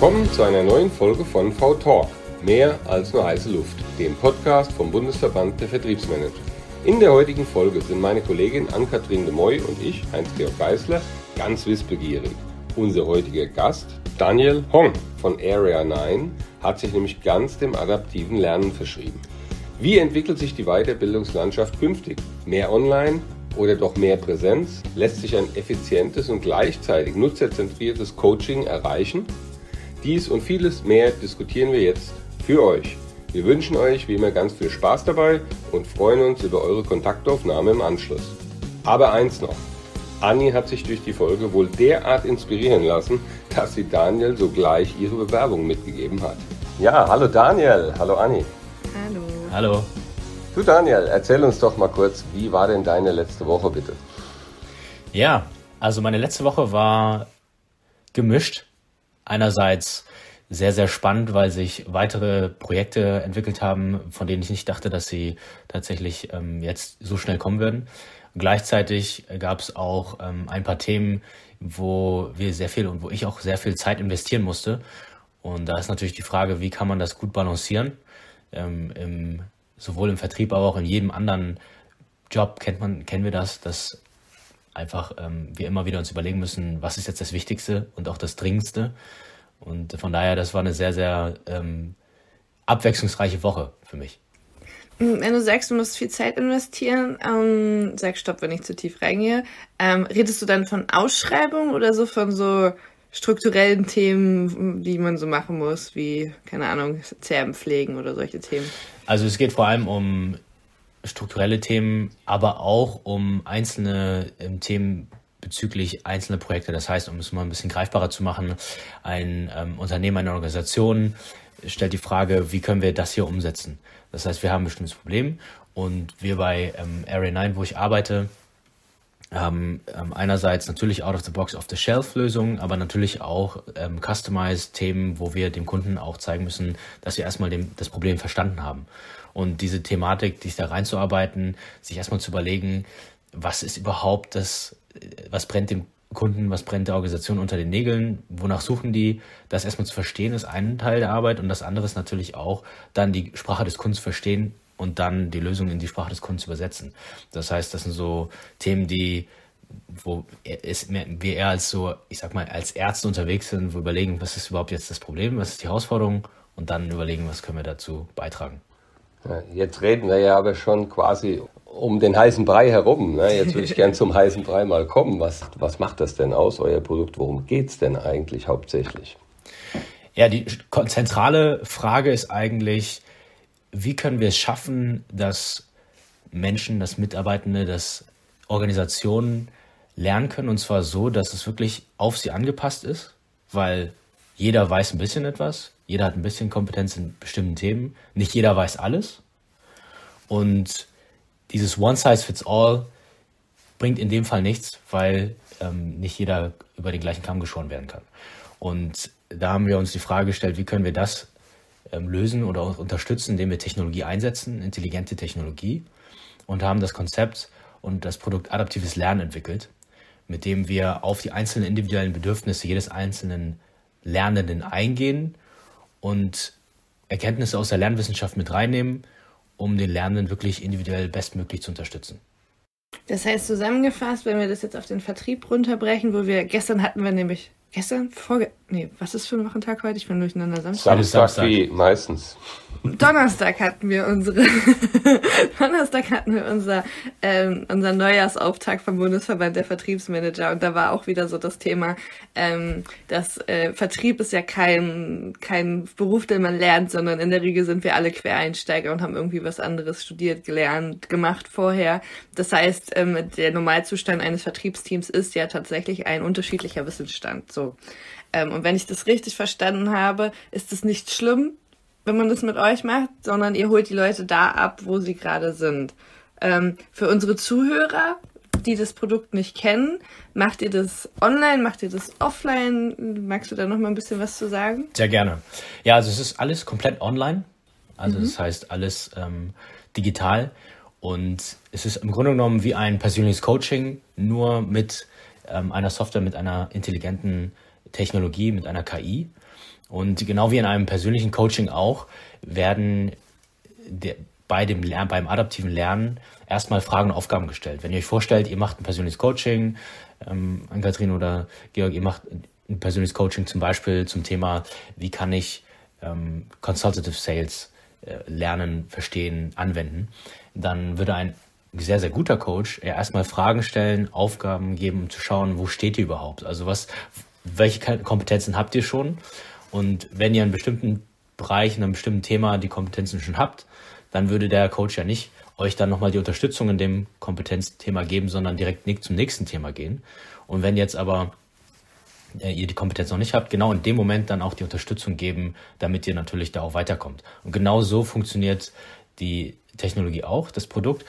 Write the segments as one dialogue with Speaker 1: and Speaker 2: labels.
Speaker 1: Willkommen zu einer neuen Folge von V-Talk. Mehr als nur heiße Luft, dem Podcast vom Bundesverband der Vertriebsmanager. In der heutigen Folge sind meine Kollegin Ann-Kathrin de Moy und ich, Heinz-Georg Geisler, ganz wissbegierig. Unser heutiger Gast, Daniel Hong von Area 9, hat sich nämlich ganz dem adaptiven Lernen verschrieben. Wie entwickelt sich die Weiterbildungslandschaft künftig? Mehr online oder doch mehr Präsenz? Lässt sich ein effizientes und gleichzeitig nutzerzentriertes Coaching erreichen? Dies und vieles mehr diskutieren wir jetzt für euch. Wir wünschen euch wie immer ganz viel Spaß dabei und freuen uns über eure Kontaktaufnahme im Anschluss. Aber eins noch. Anni hat sich durch die Folge wohl derart inspirieren lassen, dass sie Daniel sogleich ihre Bewerbung mitgegeben hat. Ja, hallo Daniel, hallo Anni.
Speaker 2: Hallo.
Speaker 3: Hallo.
Speaker 1: Du Daniel, erzähl uns doch mal kurz, wie war denn deine letzte Woche bitte?
Speaker 3: Ja, also meine letzte Woche war gemischt einerseits sehr, sehr spannend, weil sich weitere Projekte entwickelt haben, von denen ich nicht dachte, dass sie tatsächlich ähm, jetzt so schnell kommen würden. Gleichzeitig gab es auch ähm, ein paar Themen, wo wir sehr viel und wo ich auch sehr viel Zeit investieren musste. Und da ist natürlich die Frage, wie kann man das gut balancieren? Ähm, im, sowohl im Vertrieb, aber auch in jedem anderen Job kennt man, kennen wir das, dass einfach ähm, wir immer wieder uns überlegen müssen, was ist jetzt das Wichtigste und auch das Dringendste. Und von daher, das war eine sehr, sehr ähm, abwechslungsreiche Woche für mich.
Speaker 2: Hm, wenn du sagst, du musst viel Zeit investieren, ähm, sag stopp, wenn ich zu tief reingehe. Ähm, redest du dann von Ausschreibung oder so von so strukturellen Themen, die man so machen muss, wie, keine Ahnung, Zerben pflegen oder solche Themen?
Speaker 3: Also es geht vor allem um strukturelle Themen, aber auch um einzelne ähm, Themen bezüglich einzelner Projekte. Das heißt, um es mal ein bisschen greifbarer zu machen, ein ähm, Unternehmen, eine Organisation stellt die Frage, wie können wir das hier umsetzen? Das heißt, wir haben ein bestimmtes Problem und wir bei ähm, Area 9, wo ich arbeite, haben ähm, einerseits natürlich out-of-the-box, off-the-shelf-Lösungen, aber natürlich auch ähm, customized Themen, wo wir dem Kunden auch zeigen müssen, dass wir erstmal dem, das Problem verstanden haben. Und diese Thematik, sich da reinzuarbeiten, sich erstmal zu überlegen, was ist überhaupt das, was brennt dem Kunden, was brennt der Organisation unter den Nägeln, wonach suchen die, das erstmal zu verstehen, ist ein Teil der Arbeit und das andere ist natürlich auch dann die Sprache des Kunden verstehen und dann die Lösung in die Sprache des Kunden übersetzen. Das heißt, das sind so Themen, die wo wir eher als so, ich sag mal, als Ärzte unterwegs sind, wo überlegen, was ist überhaupt jetzt das Problem, was ist die Herausforderung und dann überlegen, was können wir dazu beitragen.
Speaker 1: Jetzt reden wir ja aber schon quasi um den heißen Brei herum. Ne? Jetzt würde ich gern zum heißen Brei mal kommen. Was, was macht das denn aus, euer Produkt? Worum geht es denn eigentlich hauptsächlich?
Speaker 3: Ja, die zentrale Frage ist eigentlich, wie können wir es schaffen, dass Menschen, dass Mitarbeitende, dass Organisationen lernen können und zwar so, dass es wirklich auf sie angepasst ist, weil jeder weiß ein bisschen etwas, jeder hat ein bisschen Kompetenz in bestimmten Themen. Nicht jeder weiß alles. Und dieses One Size Fits All bringt in dem Fall nichts, weil ähm, nicht jeder über den gleichen Kamm geschoren werden kann. Und da haben wir uns die Frage gestellt, wie können wir das ähm, lösen oder unterstützen, indem wir Technologie einsetzen, intelligente Technologie, und haben das Konzept und das Produkt adaptives Lernen entwickelt, mit dem wir auf die einzelnen individuellen Bedürfnisse jedes einzelnen Lernenden eingehen und Erkenntnisse aus der Lernwissenschaft mit reinnehmen, um den Lernenden wirklich individuell bestmöglich zu unterstützen.
Speaker 2: Das heißt zusammengefasst, wenn wir das jetzt auf den Vertrieb runterbrechen, wo wir gestern hatten wir nämlich gestern vorge nee, was ist für ein Wochentag heute? Ich bin durcheinander
Speaker 1: Samstag. Samstag, Samstag. wie meistens.
Speaker 2: Donnerstag hatten wir unsere Donnerstag hatten wir unser ähm, unser Neujahrsauftakt vom Bundesverband der Vertriebsmanager und da war auch wieder so das Thema, ähm, dass äh, Vertrieb ist ja kein kein Beruf, den man lernt, sondern in der Regel sind wir alle Quereinsteiger und haben irgendwie was anderes studiert, gelernt, gemacht vorher. Das heißt, ähm, der Normalzustand eines Vertriebsteams ist ja tatsächlich ein unterschiedlicher Wissensstand. So ähm, und wenn ich das richtig verstanden habe, ist es nicht schlimm, wenn man das mit euch macht, sondern ihr holt die Leute da ab, wo sie gerade sind. Ähm, für unsere Zuhörer, die das Produkt nicht kennen, macht ihr das online, macht ihr das offline? Magst du da noch mal ein bisschen was zu sagen?
Speaker 3: Sehr gerne. Ja, also es ist alles komplett online. Also mhm. das heißt alles ähm, digital. Und es ist im Grunde genommen wie ein persönliches Coaching, nur mit ähm, einer Software, mit einer intelligenten Technologie, mit einer KI. Und genau wie in einem persönlichen Coaching auch, werden der, bei dem Lernen, beim adaptiven Lernen erstmal Fragen und Aufgaben gestellt. Wenn ihr euch vorstellt, ihr macht ein persönliches Coaching, ähm, Ann-Kathrin oder Georg, ihr macht ein persönliches Coaching zum Beispiel zum Thema, wie kann ich ähm, Consultative Sales äh, lernen, verstehen, anwenden, dann würde ein sehr, sehr guter Coach eher erstmal Fragen stellen, Aufgaben geben, um zu schauen, wo steht ihr überhaupt? Also was, welche Kompetenzen habt ihr schon? Und wenn ihr in bestimmten Bereichen, in einem bestimmten Thema die Kompetenzen schon habt, dann würde der Coach ja nicht euch dann nochmal die Unterstützung in dem Kompetenzthema geben, sondern direkt zum nächsten Thema gehen. Und wenn jetzt aber äh, ihr die Kompetenz noch nicht habt, genau in dem Moment dann auch die Unterstützung geben, damit ihr natürlich da auch weiterkommt. Und genau so funktioniert die Technologie auch, das Produkt.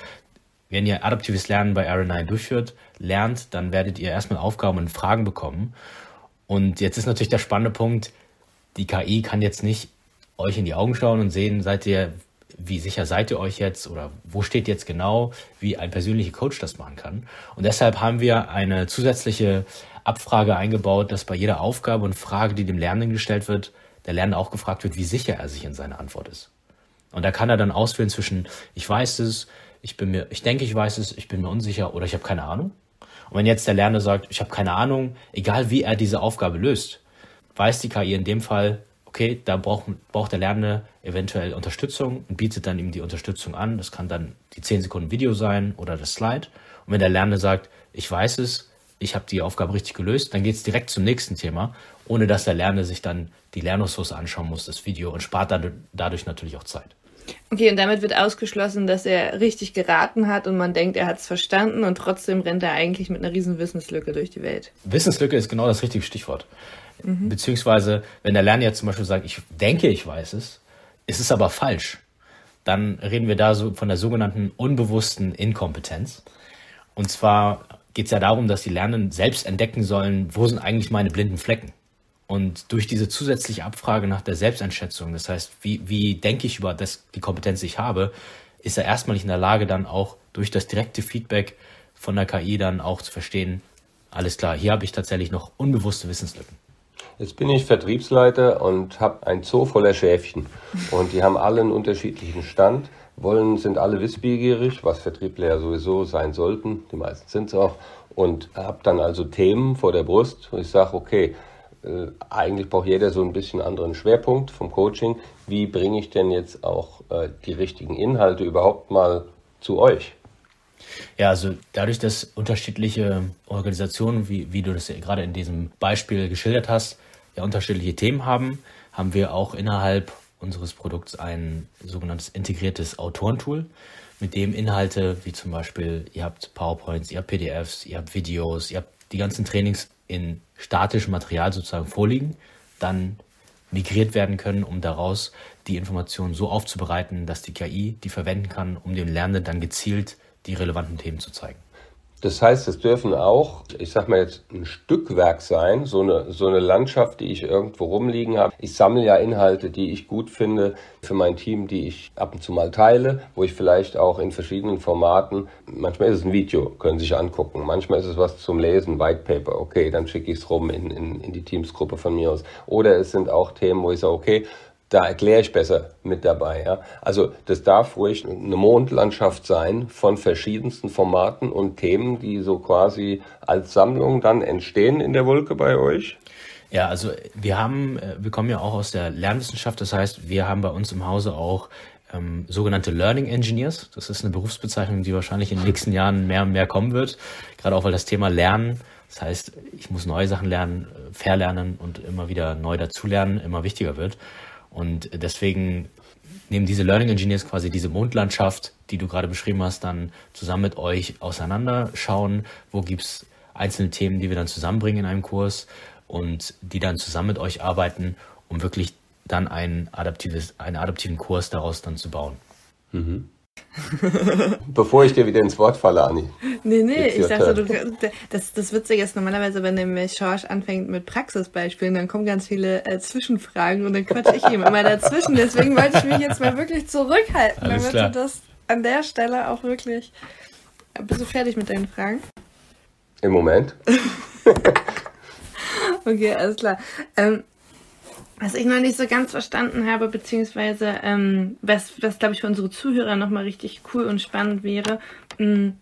Speaker 3: Wenn ihr adaptives Lernen bei RNI durchführt, lernt, dann werdet ihr erstmal Aufgaben und Fragen bekommen. Und jetzt ist natürlich der spannende Punkt, die KI kann jetzt nicht euch in die Augen schauen und sehen, seid ihr, wie sicher seid ihr euch jetzt oder wo steht jetzt genau, wie ein persönlicher Coach das machen kann. Und deshalb haben wir eine zusätzliche Abfrage eingebaut, dass bei jeder Aufgabe und Frage, die dem Lernenden gestellt wird, der Lernende auch gefragt wird, wie sicher er sich in seiner Antwort ist. Und da kann er dann auswählen zwischen ich weiß es, ich bin mir, ich denke, ich weiß es, ich bin mir unsicher oder ich habe keine Ahnung. Und wenn jetzt der Lernende sagt, ich habe keine Ahnung, egal wie er diese Aufgabe löst, weiß die KI in dem Fall, okay, da braucht, braucht der Lernende eventuell Unterstützung und bietet dann ihm die Unterstützung an. Das kann dann die 10 Sekunden Video sein oder das Slide. Und wenn der Lernende sagt, ich weiß es, ich habe die Aufgabe richtig gelöst, dann geht es direkt zum nächsten Thema, ohne dass der Lernende sich dann die Lernressource anschauen muss, das Video, und spart dadurch natürlich auch Zeit.
Speaker 2: Okay, und damit wird ausgeschlossen, dass er richtig geraten hat und man denkt, er hat es verstanden und trotzdem rennt er eigentlich mit einer riesen Wissenslücke durch die Welt.
Speaker 3: Wissenslücke ist genau das richtige Stichwort. Mhm. Beziehungsweise, wenn der Lerner jetzt zum Beispiel sagt, ich denke, ich weiß es, ist es aber falsch, dann reden wir da so von der sogenannten unbewussten Inkompetenz. Und zwar geht es ja darum, dass die Lernenden selbst entdecken sollen, wo sind eigentlich meine blinden Flecken. Und durch diese zusätzliche Abfrage nach der Selbsteinschätzung, das heißt, wie, wie denke ich über das, die Kompetenz, die ich habe, ist er erstmal nicht in der Lage, dann auch durch das direkte Feedback von der KI dann auch zu verstehen, alles klar, hier habe ich tatsächlich noch unbewusste Wissenslücken.
Speaker 1: Jetzt bin ich Vertriebsleiter und habe ein Zoo voller Schäfchen. Und die haben alle einen unterschiedlichen Stand, wollen, sind alle wissbegierig, was Vertriebler sowieso sein sollten. Die meisten sind es auch. Und habe dann also Themen vor der Brust, wo ich sage, okay, äh, eigentlich braucht jeder so ein bisschen anderen Schwerpunkt vom Coaching. Wie bringe ich denn jetzt auch äh, die richtigen Inhalte überhaupt mal zu euch?
Speaker 3: Ja, also dadurch, dass unterschiedliche Organisationen, wie, wie du das ja gerade in diesem Beispiel geschildert hast, ja unterschiedliche Themen haben, haben wir auch innerhalb unseres Produkts ein sogenanntes integriertes Autorentool, mit dem Inhalte wie zum Beispiel, ihr habt PowerPoints, ihr habt PDFs, ihr habt Videos, ihr habt die ganzen Trainings in statischem Material sozusagen vorliegen, dann migriert werden können, um daraus die Informationen so aufzubereiten, dass die KI die verwenden kann, um dem Lernenden dann gezielt die relevanten Themen zu zeigen.
Speaker 1: Das heißt, es dürfen auch, ich sag mal jetzt, ein Stückwerk sein, so eine, so eine Landschaft, die ich irgendwo rumliegen habe. Ich sammle ja Inhalte, die ich gut finde für mein Team, die ich ab und zu mal teile, wo ich vielleicht auch in verschiedenen Formaten, manchmal ist es ein Video, können Sie sich angucken, manchmal ist es was zum Lesen, White Paper, okay, dann schicke ich es rum in, in, in die Teamsgruppe von mir aus. Oder es sind auch Themen, wo ich sage, okay, da erkläre ich besser mit dabei. Ja? Also das darf ruhig eine Mondlandschaft sein von verschiedensten Formaten und Themen, die so quasi als Sammlung dann entstehen in der Wolke bei euch.
Speaker 3: Ja, also wir haben, äh, wir kommen ja auch aus der Lernwissenschaft, das heißt, wir haben bei uns im Hause auch ähm, sogenannte Learning Engineers. Das ist eine Berufsbezeichnung, die wahrscheinlich in den nächsten Jahren mehr und mehr kommen wird. Gerade auch weil das Thema Lernen, das heißt, ich muss neue Sachen lernen, äh, verlernen und immer wieder neu dazulernen, immer wichtiger wird. Und deswegen nehmen diese Learning Engineers quasi diese Mondlandschaft, die du gerade beschrieben hast, dann zusammen mit euch auseinander, schauen, wo gibt es einzelne Themen, die wir dann zusammenbringen in einem Kurs und die dann zusammen mit euch arbeiten, um wirklich dann ein adaptives, einen adaptiven Kurs daraus dann zu bauen. Mhm.
Speaker 1: Bevor ich dir wieder ins Wort falle, Anni.
Speaker 2: Nee, nee, ich dachte, du, das, das Witzige ist normalerweise, wenn der George anfängt mit Praxisbeispielen, dann kommen ganz viele äh, Zwischenfragen und dann quatsche ich ihm immer dazwischen. Deswegen wollte ich mich jetzt mal wirklich zurückhalten, Alles damit klar. du das an der Stelle auch wirklich. Bist du fertig mit deinen Fragen?
Speaker 1: Im Moment.
Speaker 2: okay, alles klar. Ähm, was ich noch nicht so ganz verstanden habe, beziehungsweise ähm, was, was glaube ich für unsere Zuhörer nochmal richtig cool und spannend wäre, mh, mm,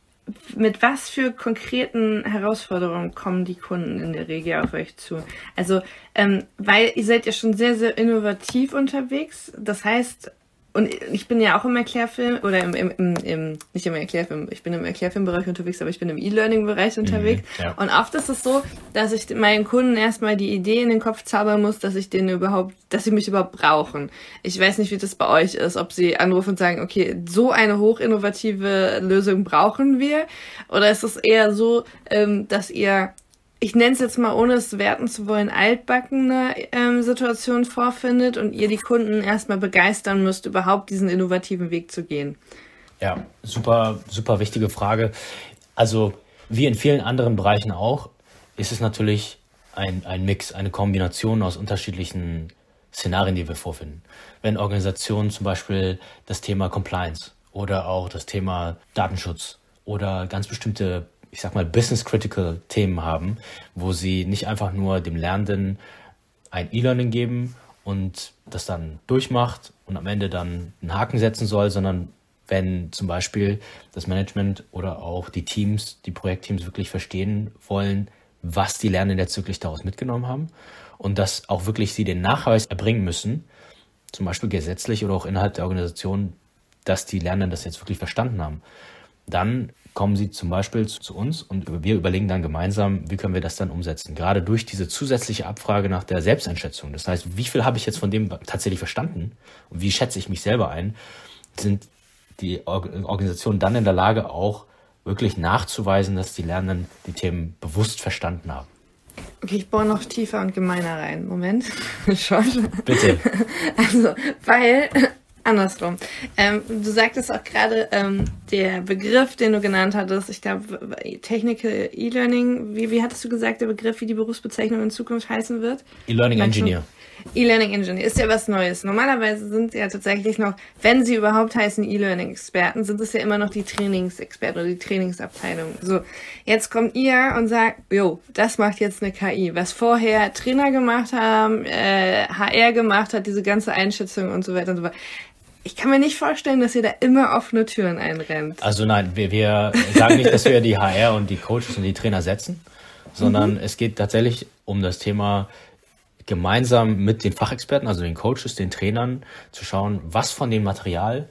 Speaker 2: mit was für konkreten Herausforderungen kommen die Kunden in der Regel auf euch zu? Also, ähm, weil ihr seid ja schon sehr, sehr innovativ unterwegs. Das heißt, und ich bin ja auch im Erklärfilm oder im, im, im, im nicht im Erklärfilm, ich bin im Erklärfilmbereich unterwegs, aber ich bin im E-Learning-Bereich mhm, unterwegs. Mhm, ja. Und oft ist es so, dass ich meinen Kunden erstmal die Idee in den Kopf zaubern muss, dass ich denen überhaupt, dass sie mich überhaupt brauchen. Ich weiß nicht, wie das bei euch ist, ob sie anrufen und sagen, okay, so eine hochinnovative Lösung brauchen wir, oder ist es eher so, ähm, dass ihr ich nenne es jetzt mal, ohne es werten zu wollen, altbackene ähm, Situation vorfindet und ihr die Kunden erstmal begeistern müsst, überhaupt diesen innovativen Weg zu gehen?
Speaker 3: Ja, super, super wichtige Frage. Also, wie in vielen anderen Bereichen auch, ist es natürlich ein, ein Mix, eine Kombination aus unterschiedlichen Szenarien, die wir vorfinden. Wenn Organisationen zum Beispiel das Thema Compliance oder auch das Thema Datenschutz oder ganz bestimmte ich sag mal, business-critical-Themen haben, wo sie nicht einfach nur dem Lernenden ein E-Learning geben und das dann durchmacht und am Ende dann einen Haken setzen soll, sondern wenn zum Beispiel das Management oder auch die Teams, die Projektteams wirklich verstehen wollen, was die Lernenden jetzt wirklich daraus mitgenommen haben und dass auch wirklich sie den Nachweis erbringen müssen, zum Beispiel gesetzlich oder auch innerhalb der Organisation, dass die Lernenden das jetzt wirklich verstanden haben. Dann kommen sie zum Beispiel zu uns und wir überlegen dann gemeinsam, wie können wir das dann umsetzen. Gerade durch diese zusätzliche Abfrage nach der Selbsteinschätzung. Das heißt, wie viel habe ich jetzt von dem tatsächlich verstanden und wie schätze ich mich selber ein, sind die Organisationen dann in der Lage, auch wirklich nachzuweisen, dass die Lernenden die Themen bewusst verstanden haben.
Speaker 2: Okay, ich bohre noch tiefer und gemeiner rein. Moment. Schon.
Speaker 3: Bitte.
Speaker 2: Also, weil Andersrum. Ähm, du sagtest auch gerade, ähm, der Begriff, den du genannt hattest, ich glaube, Technical E-Learning, wie, wie hattest du gesagt, der Begriff, wie die Berufsbezeichnung in Zukunft heißen wird?
Speaker 3: E-Learning Engineer.
Speaker 2: E-Learning Engineer ist ja was Neues. Normalerweise sind sie ja tatsächlich noch, wenn sie überhaupt heißen E-Learning-Experten, sind es ja immer noch die Trainingsexperten oder die Trainingsabteilung. So, jetzt kommt ihr und sagt, jo, das macht jetzt eine KI. Was vorher Trainer gemacht haben, äh, HR gemacht hat, diese ganze Einschätzung und so weiter und so weiter ich kann mir nicht vorstellen, dass ihr da immer offene Türen einrennt.
Speaker 3: Also nein, wir, wir sagen nicht, dass wir die HR und die Coaches und die Trainer setzen, sondern mhm. es geht tatsächlich um das Thema gemeinsam mit den Fachexperten, also den Coaches, den Trainern, zu schauen, was von dem Material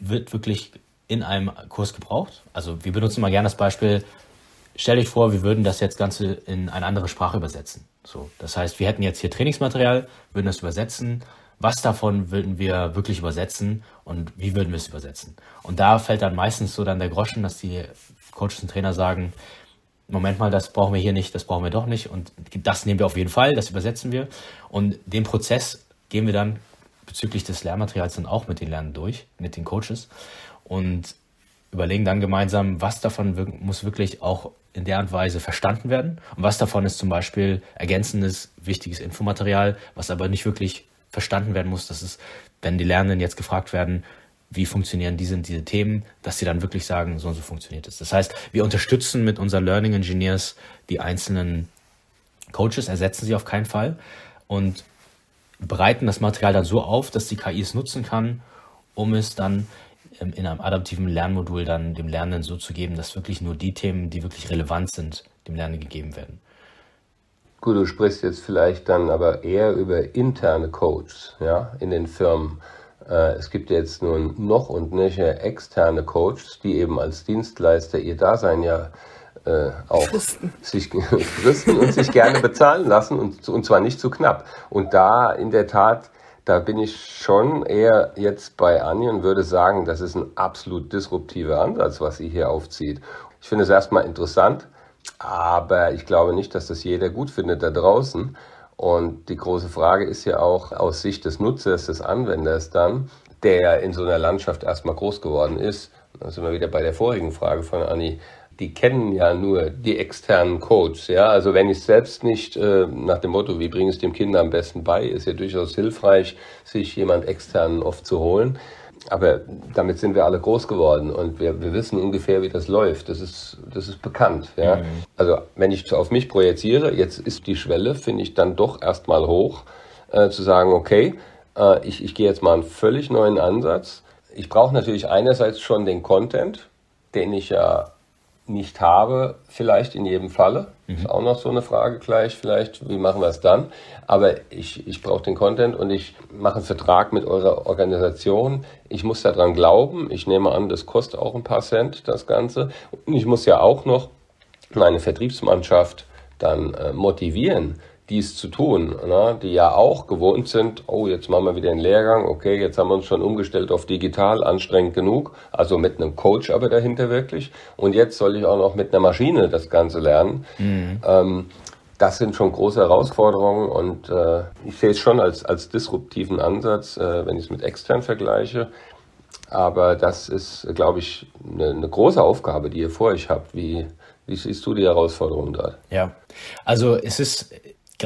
Speaker 3: wird wirklich in einem Kurs gebraucht. Also wir benutzen mal gerne das Beispiel, stell dich vor, wir würden das jetzt Ganze in eine andere Sprache übersetzen. So, das heißt, wir hätten jetzt hier Trainingsmaterial, würden das übersetzen, was davon würden wir wirklich übersetzen und wie würden wir es übersetzen. Und da fällt dann meistens so dann der Groschen, dass die Coaches und Trainer sagen, Moment mal, das brauchen wir hier nicht, das brauchen wir doch nicht und das nehmen wir auf jeden Fall, das übersetzen wir. Und den Prozess gehen wir dann bezüglich des Lernmaterials dann auch mit den Lernenden durch, mit den Coaches und überlegen dann gemeinsam, was davon muss wirklich auch in der Art und Weise verstanden werden und was davon ist zum Beispiel ergänzendes, wichtiges Infomaterial, was aber nicht wirklich verstanden werden muss, dass es, wenn die Lernenden jetzt gefragt werden, wie funktionieren diese diese Themen, dass sie dann wirklich sagen, so und so funktioniert es. Das heißt, wir unterstützen mit unseren Learning Engineers die einzelnen Coaches, ersetzen sie auf keinen Fall und bereiten das Material dann so auf, dass die KI es nutzen kann, um es dann in einem adaptiven Lernmodul dann dem Lernenden so zu geben, dass wirklich nur die Themen, die wirklich relevant sind, dem Lernenden gegeben werden.
Speaker 1: Gut, du sprichst jetzt vielleicht dann aber eher über interne Coaches ja, in den Firmen. Äh, es gibt jetzt nun noch und nöcher externe Coaches, die eben als Dienstleister ihr Dasein ja äh, auch fristen. sich fristen und sich gerne bezahlen lassen und, und zwar nicht zu knapp. Und da in der Tat, da bin ich schon eher jetzt bei Anni und würde sagen, das ist ein absolut disruptiver Ansatz, was sie hier aufzieht. Ich finde es erstmal interessant, aber ich glaube nicht, dass das jeder gut findet da draußen. Und die große Frage ist ja auch aus Sicht des Nutzers, des Anwenders dann, der in so einer Landschaft erstmal groß geworden ist. Da sind wir wieder bei der vorigen Frage von Anni. Die kennen ja nur die externen Codes. Ja, also wenn ich selbst nicht äh, nach dem Motto, wie bringe ich es dem Kind am besten bei, ist ja durchaus hilfreich, sich jemand externen oft zu holen. Aber damit sind wir alle groß geworden und wir, wir wissen ungefähr, wie das läuft. Das ist, das ist bekannt. Ja? Mhm. Also wenn ich auf mich projiziere, jetzt ist die Schwelle, finde ich, dann doch erstmal hoch, äh, zu sagen, okay, äh, ich, ich gehe jetzt mal einen völlig neuen Ansatz. Ich brauche natürlich einerseits schon den Content, den ich ja nicht habe, vielleicht in jedem Falle. Mhm. Ist auch noch so eine Frage gleich, vielleicht, wie machen wir es dann? Aber ich, ich brauche den Content und ich mache einen Vertrag mit eurer Organisation. Ich muss daran glauben. Ich nehme an, das kostet auch ein paar Cent, das Ganze. Und ich muss ja auch noch meine Vertriebsmannschaft dann äh, motivieren, dies zu tun, ne? die ja auch gewohnt sind, oh, jetzt machen wir wieder einen Lehrgang, okay, jetzt haben wir uns schon umgestellt auf digital, anstrengend genug, also mit einem Coach aber dahinter wirklich. Und jetzt soll ich auch noch mit einer Maschine das Ganze lernen. Mhm. Ähm, das sind schon große Herausforderungen und äh, ich sehe es schon als, als disruptiven Ansatz, äh, wenn ich es mit extern vergleiche. Aber das ist, glaube ich, eine, eine große Aufgabe, die ihr vor euch habt. Wie, wie siehst du die Herausforderungen dort?
Speaker 3: Ja, also es ist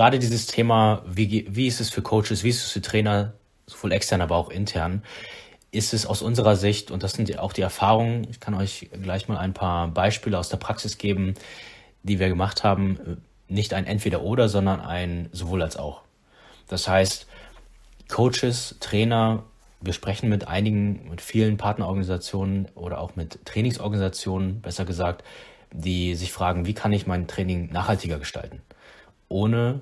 Speaker 3: gerade dieses Thema, wie, wie ist es für Coaches, wie ist es für Trainer, sowohl extern, aber auch intern, ist es aus unserer Sicht, und das sind auch die Erfahrungen, ich kann euch gleich mal ein paar Beispiele aus der Praxis geben, die wir gemacht haben, nicht ein Entweder-Oder, sondern ein sowohl als auch. Das heißt, Coaches, Trainer, wir sprechen mit einigen, mit vielen Partnerorganisationen oder auch mit Trainingsorganisationen, besser gesagt, die sich fragen, wie kann ich mein Training nachhaltiger gestalten? ohne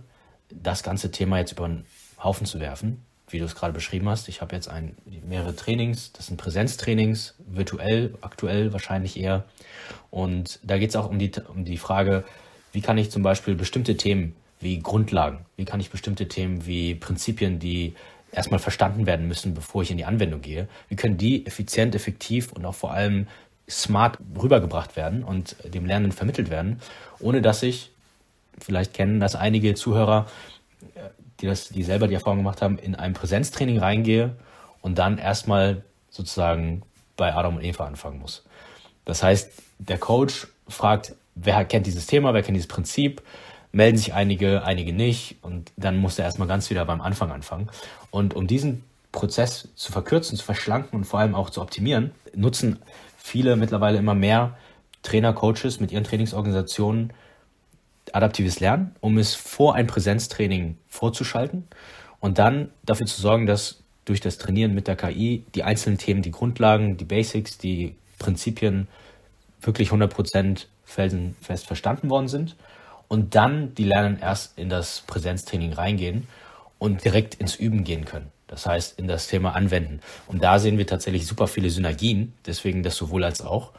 Speaker 3: das ganze Thema jetzt über den Haufen zu werfen, wie du es gerade beschrieben hast. Ich habe jetzt ein, mehrere Trainings, das sind Präsenztrainings, virtuell, aktuell wahrscheinlich eher. Und da geht es auch um die, um die Frage, wie kann ich zum Beispiel bestimmte Themen wie Grundlagen, wie kann ich bestimmte Themen wie Prinzipien, die erstmal verstanden werden müssen, bevor ich in die Anwendung gehe, wie können die effizient, effektiv und auch vor allem smart rübergebracht werden und dem Lernenden vermittelt werden, ohne dass ich vielleicht kennen das einige Zuhörer, die, das, die selber die Erfahrung gemacht haben, in ein Präsenztraining reingehe und dann erstmal sozusagen bei Adam und Eva anfangen muss. Das heißt, der Coach fragt, wer kennt dieses Thema, wer kennt dieses Prinzip, melden sich einige, einige nicht und dann muss er erstmal ganz wieder beim Anfang anfangen. Und um diesen Prozess zu verkürzen, zu verschlanken und vor allem auch zu optimieren, nutzen viele mittlerweile immer mehr Trainer, Coaches mit ihren Trainingsorganisationen adaptives Lernen, um es vor ein Präsenztraining vorzuschalten und dann dafür zu sorgen, dass durch das Trainieren mit der KI die einzelnen Themen, die Grundlagen, die Basics, die Prinzipien wirklich 100% felsenfest verstanden worden sind und dann die Lernen erst in das Präsenztraining reingehen und direkt ins Üben gehen können. Das heißt, in das Thema anwenden. Und da sehen wir tatsächlich super viele Synergien, deswegen das sowohl als auch,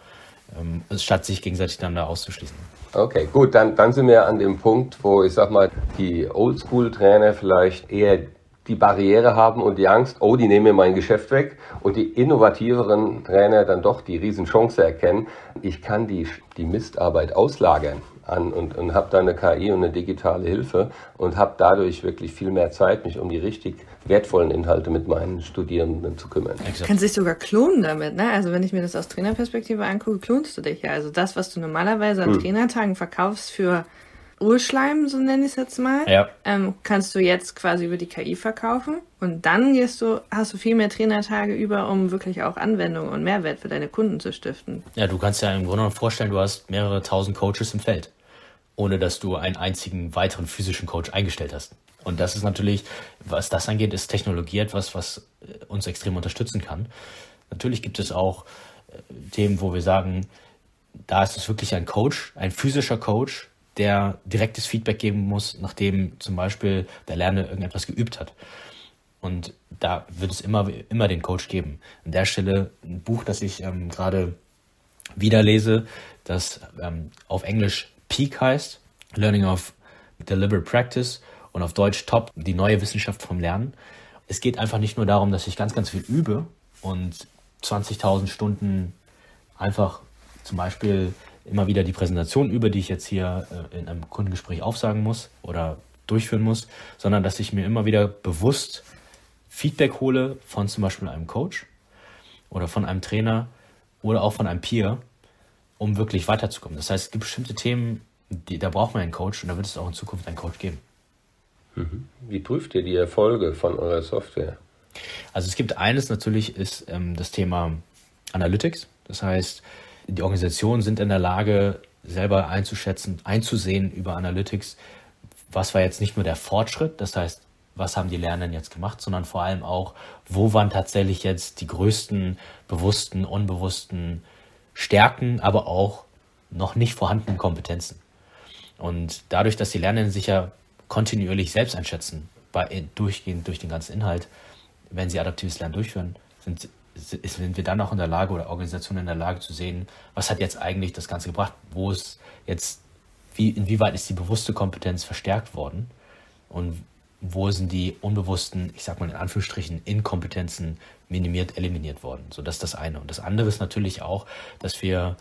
Speaker 3: statt sich gegenseitig dann da auszuschließen.
Speaker 1: Okay, gut, dann, dann sind wir an dem Punkt, wo ich sag mal, die Oldschool-Trainer vielleicht eher die Barriere haben und die Angst, oh, die nehmen mir mein Geschäft weg und die innovativeren Trainer dann doch die Riesenchance erkennen, ich kann die, die Mistarbeit auslagern an und, und habe da eine KI und eine digitale Hilfe und habe dadurch wirklich viel mehr Zeit, mich um die richtig wertvollen Inhalte mit meinen Studierenden zu kümmern.
Speaker 2: Du kannst dich sogar klonen damit, ne? Also wenn ich mir das aus Trainerperspektive angucke, klonst du dich ja. Also das, was du normalerweise an hm. Trainertagen verkaufst für Urschleim, so nenne ich es jetzt mal, ja. ähm, kannst du jetzt quasi über die KI verkaufen und dann gehst du, hast du viel mehr Trainertage über, um wirklich auch Anwendung und Mehrwert für deine Kunden zu stiften.
Speaker 3: Ja, du kannst ja im Grunde genommen vorstellen, du hast mehrere tausend Coaches im Feld ohne dass du einen einzigen weiteren physischen Coach eingestellt hast. Und das ist natürlich, was das angeht, ist Technologie etwas, was äh, uns extrem unterstützen kann. Natürlich gibt es auch äh, Themen, wo wir sagen, da ist es wirklich ein Coach, ein physischer Coach, der direktes Feedback geben muss, nachdem zum Beispiel der Lerner irgendetwas geübt hat. Und da wird es immer, immer den Coach geben. An der Stelle ein Buch, das ich ähm, gerade wieder lese, das ähm, auf Englisch Peak heißt, Learning of Deliberate Practice und auf Deutsch Top, die neue Wissenschaft vom Lernen. Es geht einfach nicht nur darum, dass ich ganz, ganz viel übe und 20.000 Stunden einfach zum Beispiel immer wieder die Präsentation übe, die ich jetzt hier äh, in einem Kundengespräch aufsagen muss oder durchführen muss, sondern dass ich mir immer wieder bewusst Feedback hole von zum Beispiel einem Coach oder von einem Trainer oder auch von einem Peer um wirklich weiterzukommen. Das heißt, es gibt bestimmte Themen, die, da braucht man einen Coach und da wird es auch in Zukunft einen Coach geben.
Speaker 1: Mhm. Wie prüft ihr die Erfolge von eurer Software?
Speaker 3: Also es gibt eines natürlich, ist ähm, das Thema Analytics. Das heißt, die Organisationen sind in der Lage, selber einzuschätzen, einzusehen über Analytics, was war jetzt nicht nur der Fortschritt, das heißt, was haben die Lernenden jetzt gemacht, sondern vor allem auch, wo waren tatsächlich jetzt die größten bewussten, unbewussten Stärken, aber auch noch nicht vorhandenen Kompetenzen. Und dadurch, dass die Lernenden sich ja kontinuierlich selbst einschätzen, bei, durchgehend durch den ganzen Inhalt, wenn sie adaptives Lernen durchführen, sind, sind wir dann auch in der Lage oder Organisationen in der Lage zu sehen, was hat jetzt eigentlich das Ganze gebracht, wo ist jetzt, wie, inwieweit ist die bewusste Kompetenz verstärkt worden und wo sind die unbewussten, ich sag mal in Anführungsstrichen, Inkompetenzen minimiert, eliminiert worden. So, das ist das eine. Und das andere ist natürlich auch, dass wir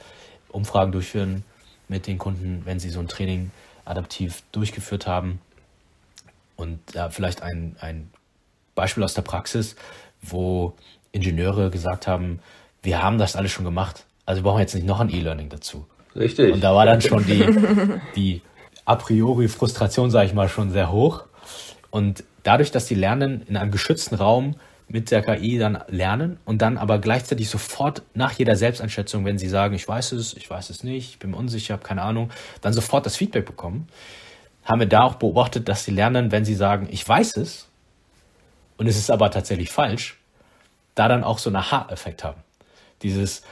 Speaker 3: Umfragen durchführen mit den Kunden, wenn sie so ein Training adaptiv durchgeführt haben. Und da vielleicht ein, ein Beispiel aus der Praxis, wo Ingenieure gesagt haben, wir haben das alles schon gemacht, also wir brauchen jetzt nicht noch ein E-Learning dazu.
Speaker 1: Richtig.
Speaker 3: Und da war dann schon die, die a priori Frustration, sage ich mal, schon sehr hoch. Und dadurch, dass die lernen in einem geschützten Raum mit der KI dann lernen und dann aber gleichzeitig sofort nach jeder Selbsteinschätzung, wenn sie sagen, ich weiß es, ich weiß es nicht, ich bin unsicher, habe keine Ahnung, dann sofort das Feedback bekommen, haben wir da auch beobachtet, dass die lernen, wenn sie sagen, ich weiß es und es ist aber tatsächlich falsch, da dann auch so einen Aha-Effekt haben. Dieses,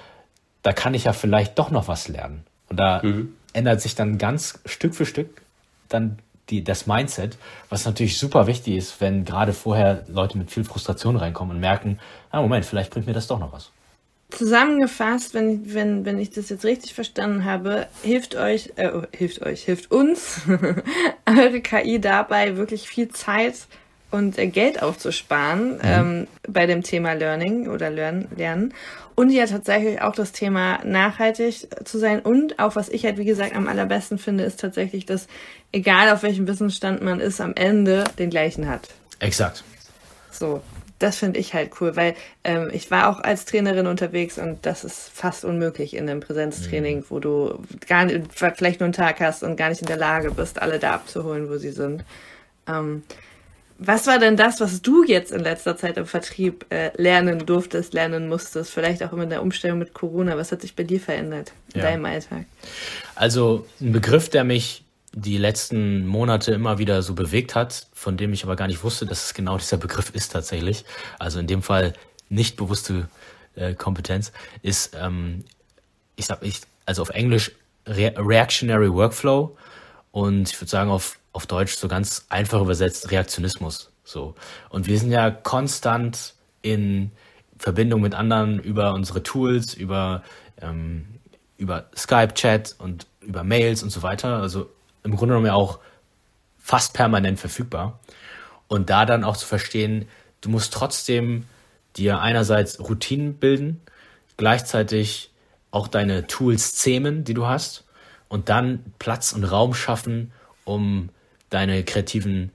Speaker 3: da kann ich ja vielleicht doch noch was lernen. Und da mhm. ändert sich dann ganz Stück für Stück dann die, das Mindset, was natürlich super wichtig ist, wenn gerade vorher Leute mit viel Frustration reinkommen und merken, ah, Moment, vielleicht bringt mir das doch noch was.
Speaker 2: Zusammengefasst, wenn, wenn, wenn ich das jetzt richtig verstanden habe, hilft euch, äh, oh, hilft euch, hilft uns eure KI dabei, wirklich viel Zeit und äh, Geld aufzusparen mhm. ähm, bei dem Thema Learning oder Lern Lernen und ja tatsächlich auch das Thema nachhaltig zu sein und auch was ich halt wie gesagt am allerbesten finde ist tatsächlich, dass egal auf welchem Wissensstand man ist, am Ende den gleichen hat.
Speaker 3: Exakt.
Speaker 2: So, das finde ich halt cool, weil ähm, ich war auch als Trainerin unterwegs und das ist fast unmöglich in einem Präsenztraining, mhm. wo du gar nicht, vielleicht nur einen Tag hast und gar nicht in der Lage bist, alle da abzuholen, wo sie sind. Ähm, was war denn das, was du jetzt in letzter Zeit im Vertrieb äh, lernen durftest, lernen musstest? Vielleicht auch in der Umstellung mit Corona. Was hat sich bei dir verändert in ja. deinem Alltag?
Speaker 3: Also ein Begriff, der mich die letzten Monate immer wieder so bewegt hat, von dem ich aber gar nicht wusste, dass es genau dieser Begriff ist tatsächlich. Also in dem Fall nicht bewusste äh, Kompetenz ist, ähm, ich sag ich, also auf Englisch Re Reactionary Workflow und ich würde sagen auf auf Deutsch so ganz einfach übersetzt Reaktionismus. So. Und wir sind ja konstant in Verbindung mit anderen über unsere Tools, über, ähm, über Skype-Chat und über Mails und so weiter. Also im Grunde genommen ja auch fast permanent verfügbar. Und da dann auch zu verstehen, du musst trotzdem dir einerseits Routinen bilden, gleichzeitig auch deine Tools zähmen, die du hast, und dann Platz und Raum schaffen, um deine kreativen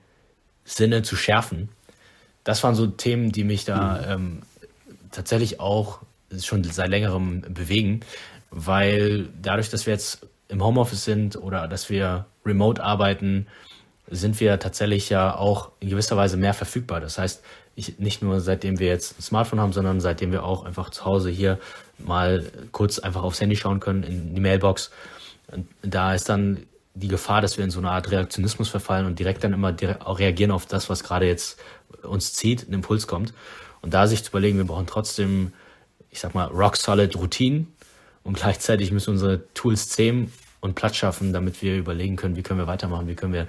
Speaker 3: Sinne zu schärfen. Das waren so Themen, die mich da ähm, tatsächlich auch schon seit längerem bewegen, weil dadurch, dass wir jetzt im Homeoffice sind oder dass wir remote arbeiten, sind wir tatsächlich ja auch in gewisser Weise mehr verfügbar. Das heißt, ich, nicht nur seitdem wir jetzt ein Smartphone haben, sondern seitdem wir auch einfach zu Hause hier mal kurz einfach aufs Handy schauen können, in die Mailbox. Und da ist dann die Gefahr, dass wir in so eine Art Reaktionismus verfallen und direkt dann immer reagieren auf das, was gerade jetzt uns zieht, ein Impuls kommt. Und da sich zu überlegen, wir brauchen trotzdem, ich sag mal, rock solid Routinen und gleichzeitig müssen unsere Tools zähmen und Platz schaffen, damit wir überlegen können, wie können wir weitermachen, wie können wir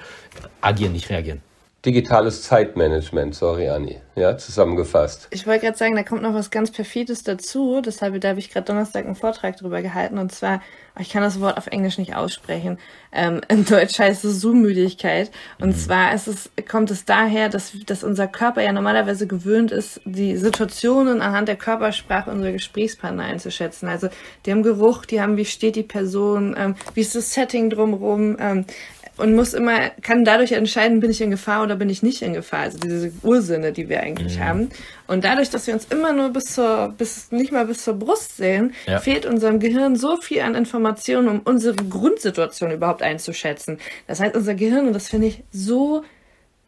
Speaker 3: agieren, nicht reagieren.
Speaker 1: Digitales Zeitmanagement, sorry Anni, ja, zusammengefasst.
Speaker 2: Ich wollte gerade sagen, da kommt noch was ganz Perfides dazu, deshalb da habe ich gerade Donnerstag einen Vortrag drüber gehalten. Und zwar, ich kann das Wort auf Englisch nicht aussprechen, ähm, in Deutsch heißt es Zoom-Müdigkeit und mhm. zwar ist es, kommt es daher, dass, dass unser Körper ja normalerweise gewöhnt ist, die Situationen anhand der Körpersprache unserer Gesprächspartner einzuschätzen, also die haben Geruch, die haben, wie steht die Person, ähm, wie ist das Setting drumherum, ähm, und muss immer, kann dadurch entscheiden, bin ich in Gefahr oder bin ich nicht in Gefahr. Also diese Ursinne, die wir eigentlich mhm. haben. Und dadurch, dass wir uns immer nur bis zur, bis, nicht mal bis zur Brust sehen, ja. fehlt unserem Gehirn so viel an Informationen, um unsere Grundsituation überhaupt einzuschätzen. Das heißt, unser Gehirn, und das finde ich so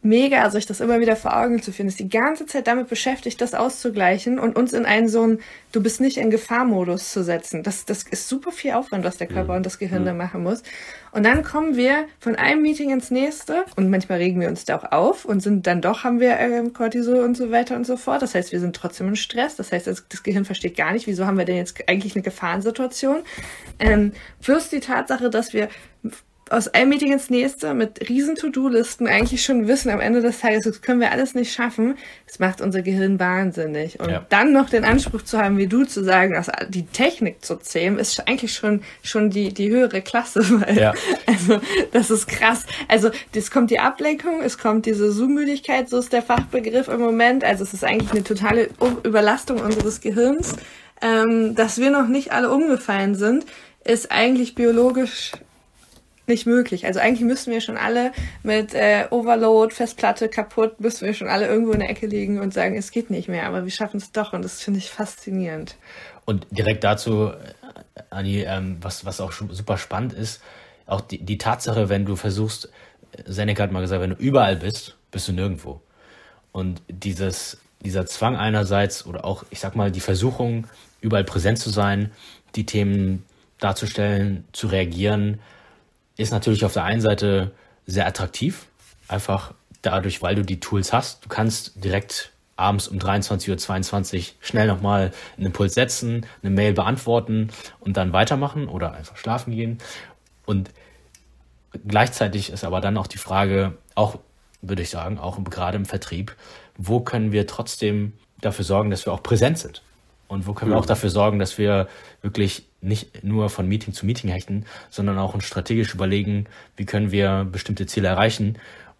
Speaker 2: mega, sich das immer wieder vor Augen zu führen, ist die ganze Zeit damit beschäftigt, das auszugleichen und uns in einen so ein Du bist nicht in Gefahrmodus zu setzen. Das, das ist super viel Aufwand, was der Körper mhm. und das Gehirn mhm. da machen muss. Und dann kommen wir von einem Meeting ins nächste und manchmal regen wir uns da auch auf und sind dann doch, haben wir äh, Cortisol und so weiter und so fort. Das heißt, wir sind trotzdem in Stress. Das heißt, das, das Gehirn versteht gar nicht, wieso haben wir denn jetzt eigentlich eine Gefahrensituation. Ähm, plus die Tatsache, dass wir aus einem Meeting ins nächste mit riesen To-Do-Listen eigentlich schon wissen, am Ende des Tages, das können wir alles nicht schaffen. Das macht unser Gehirn wahnsinnig. Und ja. dann noch den Anspruch zu haben, wie du zu sagen, dass die Technik zu zähmen, ist eigentlich schon, schon die, die höhere Klasse. Weil, ja. Also, das ist krass. Also, es kommt die Ablenkung, es kommt diese Zoom-Müdigkeit, so ist der Fachbegriff im Moment. Also, es ist eigentlich eine totale Überlastung unseres Gehirns. Ähm, dass wir noch nicht alle umgefallen sind, ist eigentlich biologisch nicht möglich. Also eigentlich müssten wir schon alle mit äh, Overload, Festplatte kaputt, müssten wir schon alle irgendwo in der Ecke liegen und sagen, es geht nicht mehr, aber wir schaffen es doch und das finde ich faszinierend.
Speaker 3: Und direkt dazu, äh, Anni, ähm, was, was auch super spannend ist, auch die, die Tatsache, wenn du versuchst, Seneca hat mal gesagt, wenn du überall bist, bist du nirgendwo. Und dieses, dieser Zwang einerseits oder auch, ich sag mal, die Versuchung, überall präsent zu sein, die Themen darzustellen, zu reagieren, ist natürlich auf der einen Seite sehr attraktiv, einfach dadurch, weil du die Tools hast. Du kannst direkt abends um 23.22 Uhr schnell nochmal einen Impuls setzen, eine Mail beantworten und dann weitermachen oder einfach schlafen gehen. Und gleichzeitig ist aber dann auch die Frage, auch würde ich sagen, auch gerade im Vertrieb, wo können wir trotzdem dafür sorgen, dass wir auch präsent sind? Und wo können wir auch dafür sorgen, dass wir wirklich nicht nur von Meeting zu Meeting hechten, sondern auch uns strategisch überlegen, wie können wir bestimmte Ziele erreichen,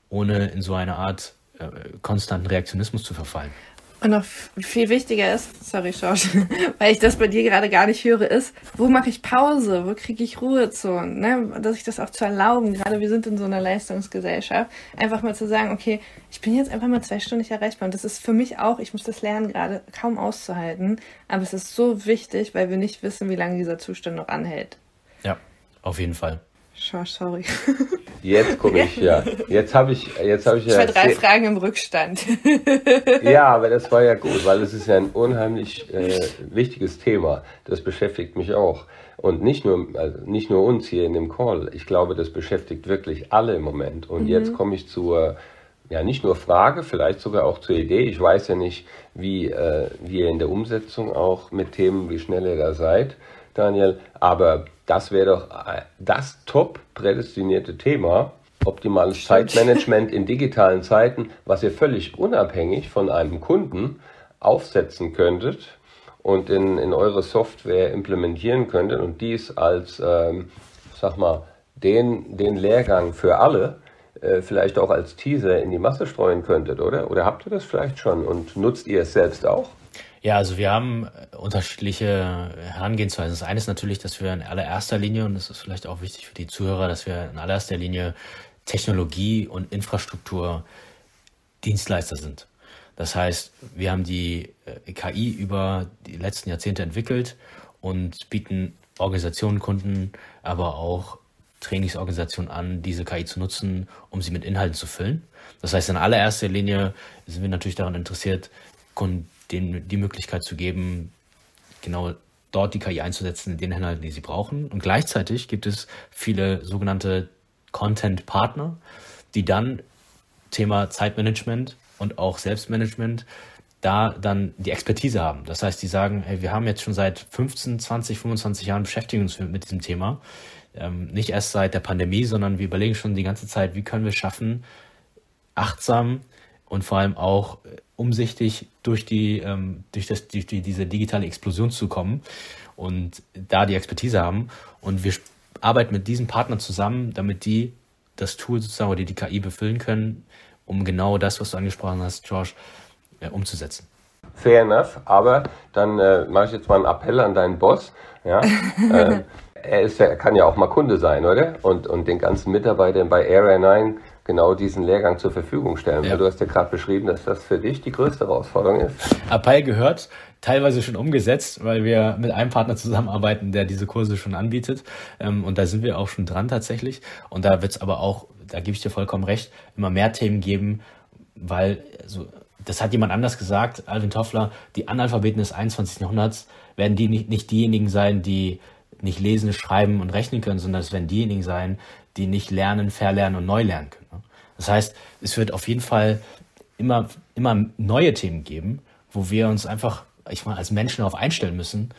Speaker 3: ohne in so eine Art äh, konstanten Reaktionismus zu verfallen.
Speaker 2: Und noch viel wichtiger ist, sorry, Schorsch, weil ich das bei dir gerade gar nicht höre, ist, wo mache ich Pause? Wo kriege ich Ruhezonen? Ne? Dass ich das auch zu erlauben, gerade wir sind in so einer Leistungsgesellschaft, einfach mal zu sagen, okay, ich bin jetzt einfach mal zwei Stunden nicht erreichbar. Und das ist für mich auch, ich muss das lernen gerade, kaum auszuhalten. Aber es ist so wichtig, weil wir nicht wissen, wie lange dieser Zustand noch anhält.
Speaker 3: Ja, auf jeden Fall.
Speaker 2: Schau, sorry.
Speaker 1: Jetzt komme ich, ja. Jetzt habe ich, jetzt habe ich
Speaker 2: ja. drei Fragen im Rückstand.
Speaker 1: ja, aber das war ja gut, weil es ist ja ein unheimlich äh, wichtiges Thema. Das beschäftigt mich auch. Und nicht nur, also nicht nur uns hier in dem Call. Ich glaube, das beschäftigt wirklich alle im Moment. Und mhm. jetzt komme ich zur, ja, nicht nur Frage, vielleicht sogar auch zur Idee. Ich weiß ja nicht, wie, äh, wie ihr in der Umsetzung auch mit Themen, wie schnell ihr da seid, Daniel. Aber das wäre doch äh, das top prädestinierte Thema, optimales Zeitmanagement in digitalen Zeiten, was ihr völlig unabhängig von einem Kunden aufsetzen könntet und in, in eure Software implementieren könntet und dies als, ähm, sag mal, den, den Lehrgang für alle äh, vielleicht auch als Teaser in die Masse streuen könntet, oder? Oder habt ihr das vielleicht schon und nutzt ihr es selbst auch?
Speaker 3: Ja, also wir haben äh, unterschiedliche Herangehensweisen. Das eine ist natürlich, dass wir in allererster Linie, und das ist vielleicht auch wichtig für die Zuhörer, dass wir in allererster Linie Technologie und Infrastruktur Dienstleister sind. Das heißt, wir haben die äh, KI über die letzten Jahrzehnte entwickelt und bieten Organisationen, Kunden, aber auch Trainingsorganisationen an, diese KI zu nutzen, um sie mit Inhalten zu füllen. Das heißt, in allererster Linie sind wir natürlich daran interessiert, Kunden denen die Möglichkeit zu geben, genau dort die KI einzusetzen in den Inhalten, die sie brauchen. Und gleichzeitig gibt es viele sogenannte Content-Partner, die dann Thema Zeitmanagement und auch Selbstmanagement da dann die Expertise haben. Das heißt, die sagen, hey, wir haben jetzt schon seit 15, 20, 25 Jahren beschäftigen uns mit diesem Thema. Ähm, nicht erst seit der Pandemie, sondern wir überlegen schon die ganze Zeit, wie können wir es schaffen, achtsam und vor allem auch äh, umsichtig durch die ähm, durch das durch die, diese digitale Explosion zu kommen und da die Expertise haben und wir arbeiten mit diesen Partnern zusammen, damit die das Tool sozusagen oder die KI befüllen können, um genau das, was du angesprochen hast, George, äh, umzusetzen.
Speaker 1: Fair enough, aber dann äh, mache ich jetzt mal einen Appell an deinen Boss. Ja? äh, er, ist ja, er kann ja auch mal Kunde sein, oder? Und, und den ganzen Mitarbeitern bei Area 9 genau diesen Lehrgang zur Verfügung stellen. Ja. Du hast ja gerade beschrieben, dass das für dich die größte Herausforderung ist.
Speaker 3: Appel gehört, teilweise schon umgesetzt, weil wir mit einem Partner zusammenarbeiten, der diese Kurse schon anbietet. Ähm, und da sind wir auch schon dran tatsächlich. Und da wird es aber auch da gebe ich dir vollkommen recht, immer mehr Themen geben, weil, also, das hat jemand anders gesagt, Alvin Toffler, die Analphabeten des 21. Jahrhunderts werden die nicht, nicht diejenigen sein, die nicht lesen, schreiben und rechnen können, sondern es werden diejenigen sein, die nicht lernen, verlernen und neu lernen können. Ne? Das heißt, es wird auf jeden Fall immer, immer neue Themen geben, wo wir uns einfach, ich meine, als Menschen darauf einstellen müssen,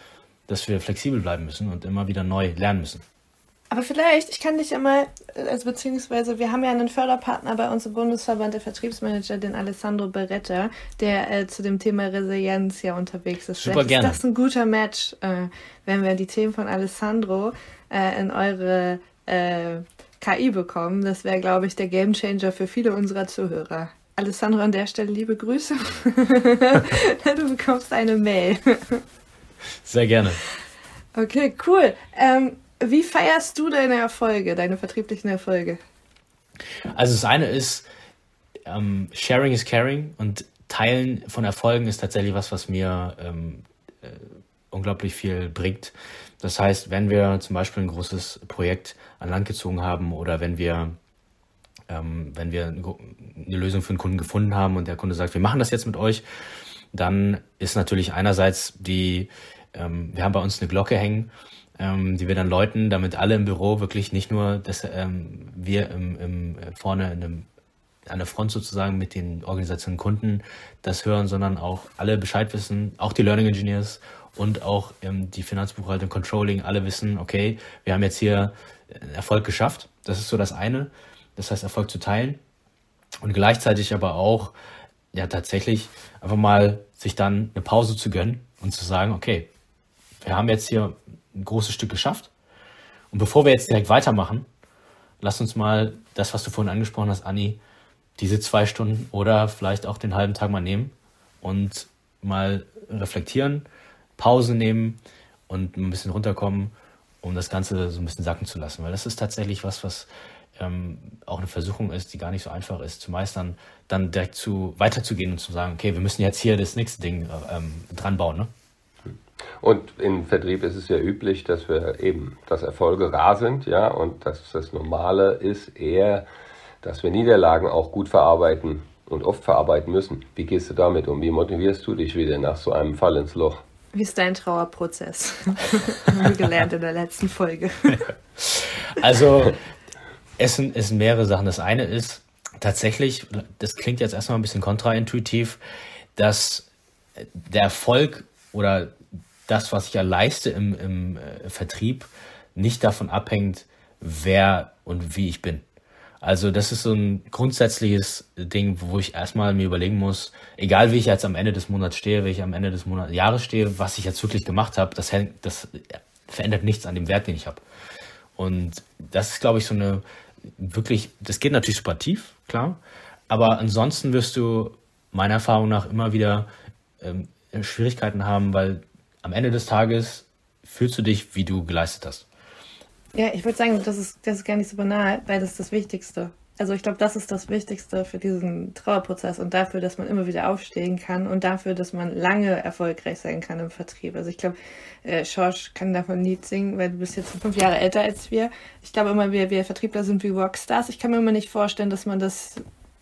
Speaker 3: dass wir flexibel bleiben müssen und immer wieder neu lernen müssen.
Speaker 2: Aber vielleicht, ich kann dich ja mal, also beziehungsweise wir haben ja einen Förderpartner bei uns im Bundesverband der Vertriebsmanager, den Alessandro Beretta, der äh, zu dem Thema Resilienz ja unterwegs ist.
Speaker 3: Super
Speaker 2: vielleicht
Speaker 3: gerne.
Speaker 2: ist das ein guter Match, äh, wenn wir die Themen von Alessandro äh, in eure äh, KI bekommen. Das wäre, glaube ich, der Gamechanger für viele unserer Zuhörer. Alessandro, an der Stelle liebe Grüße. du bekommst eine Mail.
Speaker 3: Sehr gerne.
Speaker 2: Okay, cool. Ähm, wie feierst du deine Erfolge, deine vertrieblichen Erfolge?
Speaker 3: Also das eine ist, ähm, Sharing is Caring und Teilen von Erfolgen ist tatsächlich was, was mir ähm, äh, unglaublich viel bringt. Das heißt, wenn wir zum Beispiel ein großes Projekt an Land gezogen haben oder wenn wir ähm, wenn wir eine Lösung für einen Kunden gefunden haben und der Kunde sagt, wir machen das jetzt mit euch, dann ist natürlich einerseits die, ähm, wir haben bei uns eine Glocke hängen, ähm, die wir dann läuten, damit alle im Büro wirklich nicht nur, dass ähm, wir im, im, vorne in einem, an der Front sozusagen mit den Organisationen Kunden das hören, sondern auch alle Bescheid wissen, auch die Learning Engineers und auch ähm, die Finanzbuchhaltung, Controlling, alle wissen, okay, wir haben jetzt hier Erfolg geschafft. Das ist so das eine. Das heißt, Erfolg zu teilen. Und gleichzeitig aber auch, ja, tatsächlich einfach mal sich dann eine Pause zu gönnen und zu sagen, okay, wir haben jetzt hier ein großes Stück geschafft. Und bevor wir jetzt direkt weitermachen, lass uns mal das, was du vorhin angesprochen hast, Anni, diese zwei Stunden oder vielleicht auch den halben Tag mal nehmen und mal reflektieren, Pause nehmen und ein bisschen runterkommen, um das Ganze so ein bisschen sacken zu lassen. Weil das ist tatsächlich was, was ähm, auch eine Versuchung ist, die gar nicht so einfach ist zu meistern, dann direkt zu weiterzugehen und zu sagen, okay, wir müssen jetzt hier das nächste Ding ähm, dran bauen. Ne?
Speaker 1: Und im Vertrieb ist es ja üblich, dass wir eben, dass Erfolge rar sind, ja, und dass das Normale ist eher, dass wir Niederlagen auch gut verarbeiten und oft verarbeiten müssen. Wie gehst du damit um? Wie motivierst du dich wieder nach so einem Fall ins Loch?
Speaker 2: Wie ist dein Trauerprozess? Haben wir gelernt in der letzten Folge.
Speaker 3: Also, es sind, es sind mehrere Sachen. Das eine ist tatsächlich, das klingt jetzt erstmal ein bisschen kontraintuitiv, dass der Erfolg oder das, was ich ja leiste im, im äh, Vertrieb, nicht davon abhängt, wer und wie ich bin. Also das ist so ein grundsätzliches Ding, wo ich erstmal mir überlegen muss, egal wie ich jetzt am Ende des Monats stehe, wie ich am Ende des Monats, Jahres stehe, was ich jetzt wirklich gemacht habe, das, das verändert nichts an dem Wert, den ich habe. Und das ist, glaube ich, so eine wirklich, das geht natürlich super tief, klar, aber ansonsten wirst du meiner Erfahrung nach immer wieder ähm, Schwierigkeiten haben, weil am Ende des Tages fühlst du dich, wie du geleistet hast.
Speaker 2: Ja, ich würde sagen, das ist, das ist gar nicht so banal, weil das ist das Wichtigste. Also ich glaube, das ist das Wichtigste für diesen Trauerprozess und dafür, dass man immer wieder aufstehen kann und dafür, dass man lange erfolgreich sein kann im Vertrieb. Also ich glaube, äh, Schorsch kann davon nie singen, weil du bist jetzt fünf Jahre älter als wir. Ich glaube immer, wir, wir Vertriebler sind wie Rockstars. Ich kann mir immer nicht vorstellen, dass man das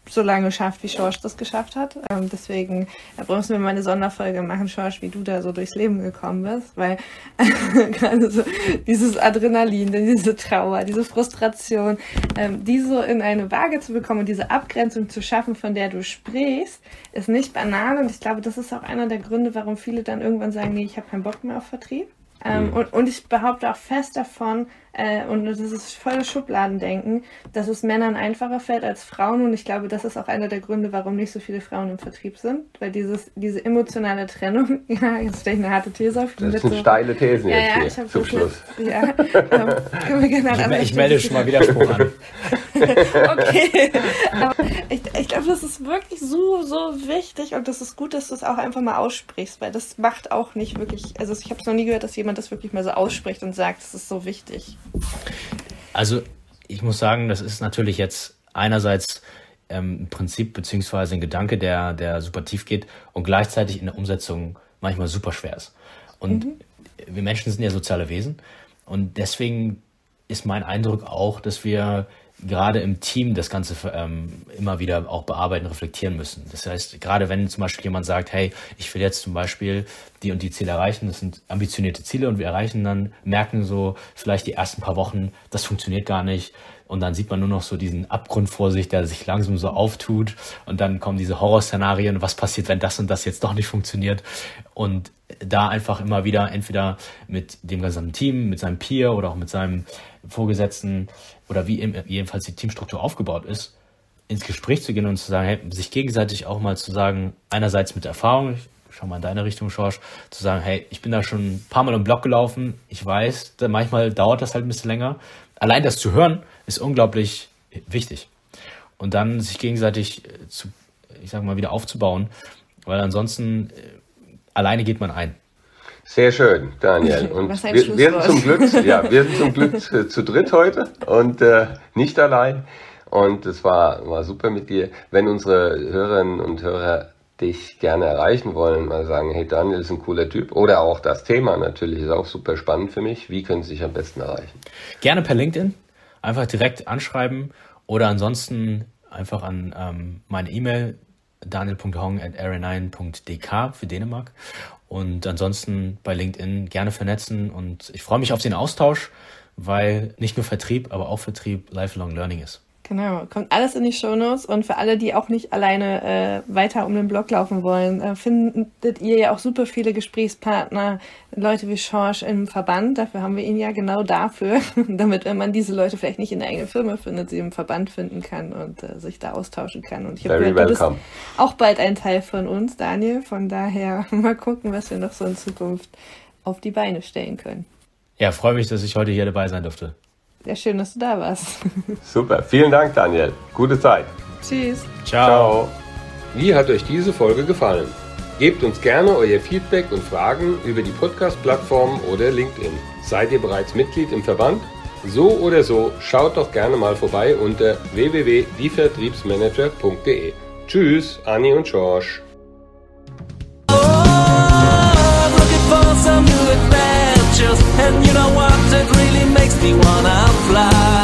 Speaker 2: so lange schafft, wie Schorsch das geschafft hat. Ähm, deswegen äh, müssen wir mal eine Sonderfolge machen, Schorsch, wie du da so durchs Leben gekommen bist, weil gerade so dieses Adrenalin, diese Trauer, diese Frustration, ähm, die so in eine Waage zu bekommen und diese Abgrenzung zu schaffen, von der du sprichst, ist nicht banal und ich glaube, das ist auch einer der Gründe, warum viele dann irgendwann sagen, nee, ich habe keinen Bock mehr auf Vertrieb. Ähm, mhm. und, und ich behaupte auch fest davon, äh, und das ist volles Schubladendenken, dass es Männern einfacher fällt als Frauen. Und ich glaube, das ist auch einer der Gründe, warum nicht so viele Frauen im Vertrieb sind. Weil dieses, diese emotionale Trennung, ja, jetzt stelle ich eine harte These auf.
Speaker 1: Das sind steile Thesen
Speaker 2: ja,
Speaker 1: jetzt
Speaker 2: ja,
Speaker 1: hier zum Schluss.
Speaker 2: Mit, ja, ähm, können wir gerne
Speaker 3: ich, ich melde schon mal Widerspruch an.
Speaker 2: okay, aber ich, ich glaube, das ist wirklich so, so wichtig und das ist gut, dass du es auch einfach mal aussprichst, weil das macht auch nicht wirklich, also ich habe es noch nie gehört, dass jemand das wirklich mal so ausspricht und sagt, das ist so wichtig.
Speaker 3: Also ich muss sagen, das ist natürlich jetzt einerseits ähm, ein Prinzip beziehungsweise ein Gedanke, der, der super tief geht und gleichzeitig in der Umsetzung manchmal super schwer ist. Und mhm. wir Menschen sind ja soziale Wesen und deswegen ist mein Eindruck auch, dass wir gerade im Team das Ganze ähm, immer wieder auch bearbeiten, reflektieren müssen. Das heißt, gerade wenn zum Beispiel jemand sagt, hey, ich will jetzt zum Beispiel die und die Ziele erreichen, das sind ambitionierte Ziele und wir erreichen dann, merken so vielleicht die ersten paar Wochen, das funktioniert gar nicht. Und dann sieht man nur noch so diesen Abgrund vor sich, der sich langsam so auftut. Und dann kommen diese Horrorszenarien, was passiert, wenn das und das jetzt doch nicht funktioniert. Und da einfach immer wieder entweder mit dem gesamten Team, mit seinem Peer oder auch mit seinem Vorgesetzten oder wie jedenfalls die Teamstruktur aufgebaut ist, ins Gespräch zu gehen und zu sagen, hey, sich gegenseitig auch mal zu sagen, einerseits mit Erfahrung, ich schau mal in deine Richtung, Schorsch, zu sagen, hey, ich bin da schon ein paar Mal im Block gelaufen, ich weiß, manchmal dauert das halt ein bisschen länger. Allein das zu hören ist unglaublich wichtig. Und dann sich gegenseitig zu, ich sag mal, wieder aufzubauen, weil ansonsten äh, alleine geht man ein.
Speaker 1: Sehr schön, Daniel. Und wir, wir, sind zum Glück, ja, wir sind zum Glück zu, zu dritt heute und äh, nicht allein. Und es war, war super mit dir. Wenn unsere Hörerinnen und Hörer dich gerne erreichen wollen, mal sagen, hey Daniel ist ein cooler Typ oder auch das Thema natürlich ist auch super spannend für mich. Wie können sie sich am besten erreichen?
Speaker 3: Gerne per LinkedIn, einfach direkt anschreiben oder ansonsten einfach an ähm, meine E-Mail daniel.hong at r9.dk für Dänemark. Und ansonsten bei LinkedIn gerne vernetzen und ich freue mich auf den Austausch, weil nicht nur Vertrieb, aber auch Vertrieb Lifelong Learning ist.
Speaker 2: Genau, kommt alles in die Shownotes und für alle, die auch nicht alleine äh, weiter um den Blog laufen wollen, äh, findet ihr ja auch super viele Gesprächspartner, Leute wie Schorsch im Verband. Dafür haben wir ihn ja genau dafür, damit wenn man diese Leute vielleicht nicht in der eigenen Firma findet, sie im Verband finden kann und äh, sich da austauschen kann. Und ich habe gehört, du bist auch bald ein Teil von uns, Daniel. Von daher mal gucken, was wir noch so in Zukunft auf die Beine stellen können.
Speaker 3: Ja, freue mich, dass ich heute hier dabei sein durfte.
Speaker 2: Sehr schön, dass du da warst.
Speaker 1: Super, vielen Dank, Daniel. Gute Zeit.
Speaker 2: Tschüss.
Speaker 1: Ciao. Ciao. Wie hat euch diese Folge gefallen? Gebt uns gerne euer Feedback und Fragen über die Podcast-Plattform oder LinkedIn. Seid ihr bereits Mitglied im Verband? So oder so, schaut doch gerne mal vorbei unter www.dievertriebsmanager.de. Tschüss, Anni und George. Oh, makes me wanna fly